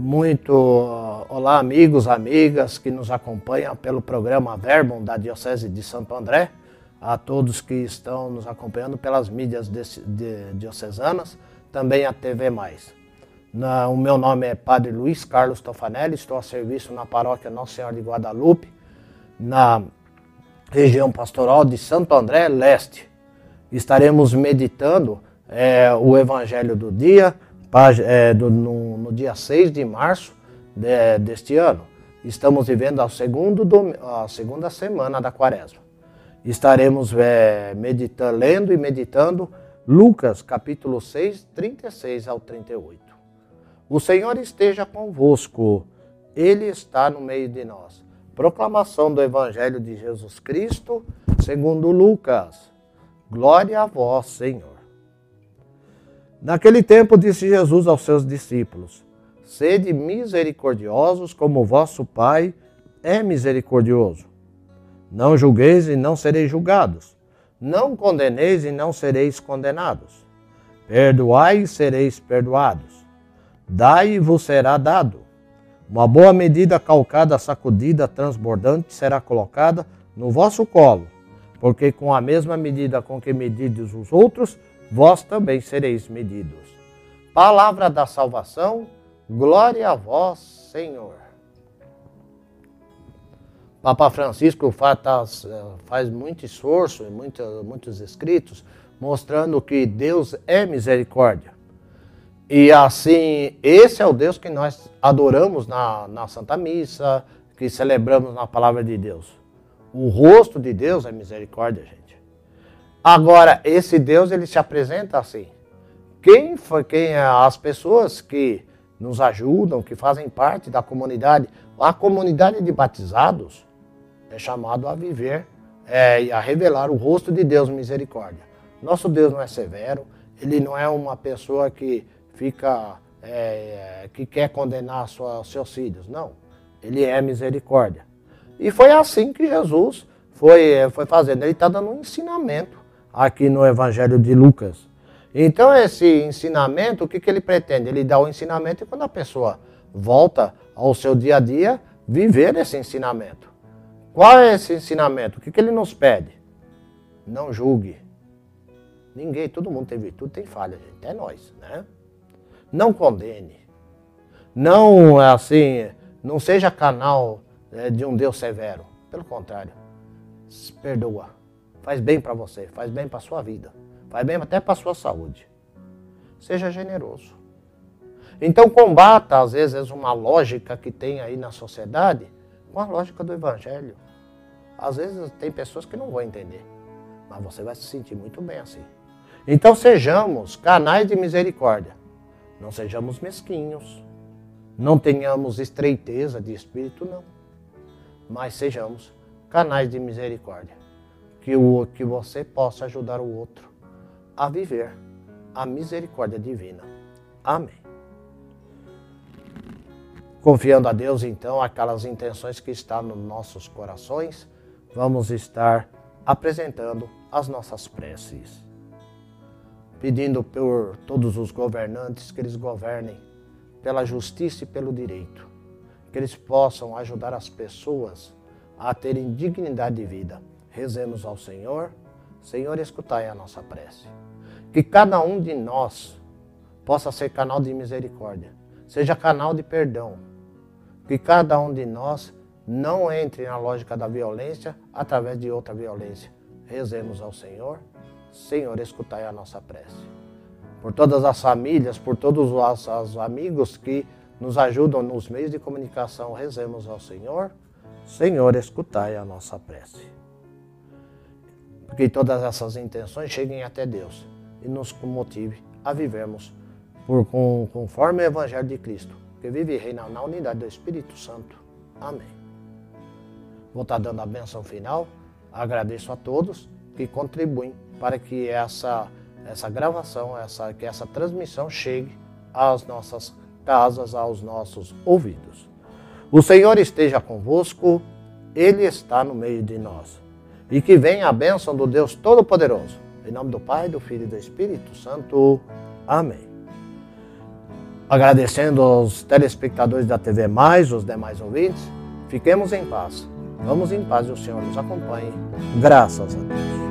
Muito olá, amigos, amigas que nos acompanham pelo programa Verbum da Diocese de Santo André, a todos que estão nos acompanhando pelas mídias diocesanas, também a TV Mais. O meu nome é Padre Luiz Carlos Tofanelli, estou a serviço na paróquia Nossa Senhora de Guadalupe, na região pastoral de Santo André Leste. Estaremos meditando é, o Evangelho do dia é, do, no, no, dia 6 de março de, deste ano. Estamos vivendo a, segundo, a segunda semana da quaresma. Estaremos é, meditando, lendo e meditando Lucas capítulo 6, 36 ao 38. O Senhor esteja convosco, Ele está no meio de nós. Proclamação do Evangelho de Jesus Cristo, segundo Lucas. Glória a vós, Senhor. Naquele tempo disse Jesus aos seus discípulos: Sede misericordiosos, como vosso Pai é misericordioso. Não julgueis e não sereis julgados. Não condeneis e não sereis condenados. Perdoai e sereis perdoados. Dai e vos será dado. Uma boa medida calcada, sacudida, transbordante será colocada no vosso colo, porque com a mesma medida com que medides os outros, vós também sereis medidos. Palavra da salvação, glória a vós, Senhor. Papa Francisco faz, faz muito esforço e muitos escritos mostrando que Deus é misericórdia. E assim, esse é o Deus que nós adoramos na, na Santa Missa, que celebramos na Palavra de Deus. O rosto de Deus é misericórdia, gente. Agora, esse Deus ele se apresenta assim. Quem foi quem é as pessoas que nos ajudam, que fazem parte da comunidade, a comunidade de batizados é chamado a viver é, e a revelar o rosto de Deus misericórdia. Nosso Deus não é severo, ele não é uma pessoa que fica é, que quer condenar sua, seus filhos, não. Ele é misericórdia. E foi assim que Jesus foi, foi fazendo. Ele está dando um ensinamento aqui no Evangelho de Lucas. Então, esse ensinamento, o que, que ele pretende? Ele dá o ensinamento e quando a pessoa volta ao seu dia a dia, viver esse ensinamento. Qual é esse ensinamento? O que, que ele nos pede? Não julgue. Ninguém, todo mundo tem virtude, tem falha, gente. Até nós, né? Não condene. Não, assim, não seja canal é, de um Deus severo. Pelo contrário, perdoa. Faz bem para você, faz bem para sua vida, faz bem até para sua saúde. Seja generoso. Então combata às vezes uma lógica que tem aí na sociedade com a lógica do evangelho. Às vezes tem pessoas que não vão entender, mas você vai se sentir muito bem assim. Então sejamos canais de misericórdia. Não sejamos mesquinhos. Não tenhamos estreiteza de espírito, não. Mas sejamos canais de misericórdia que, o, que você possa ajudar o outro a viver a misericórdia divina. Amém. Confiando a Deus, então, aquelas intenções que estão nos nossos corações, vamos estar apresentando as nossas preces. Pedindo por todos os governantes que eles governem pela justiça e pelo direito, que eles possam ajudar as pessoas a terem dignidade de vida Rezemos ao Senhor. Senhor, escutai a nossa prece. Que cada um de nós possa ser canal de misericórdia, seja canal de perdão. Que cada um de nós não entre na lógica da violência através de outra violência. Rezemos ao Senhor. Senhor, escutai a nossa prece. Por todas as famílias, por todos os, os amigos que nos ajudam nos meios de comunicação, rezemos ao Senhor. Senhor, escutai a nossa prece que todas essas intenções cheguem até Deus e nos motive a vivermos por, com, conforme o Evangelho de Cristo, que vive e reina na unidade do Espírito Santo. Amém. Vou estar dando a benção final. Agradeço a todos que contribuem para que essa, essa gravação, essa, que essa transmissão chegue às nossas casas, aos nossos ouvidos. O Senhor esteja convosco, Ele está no meio de nós e que venha a bênção do Deus Todo-Poderoso. Em nome do Pai, do Filho e do Espírito Santo. Amém. Agradecendo aos telespectadores da TV Mais, os demais ouvintes, fiquemos em paz. Vamos em paz e o Senhor nos acompanhe. Graças a Deus.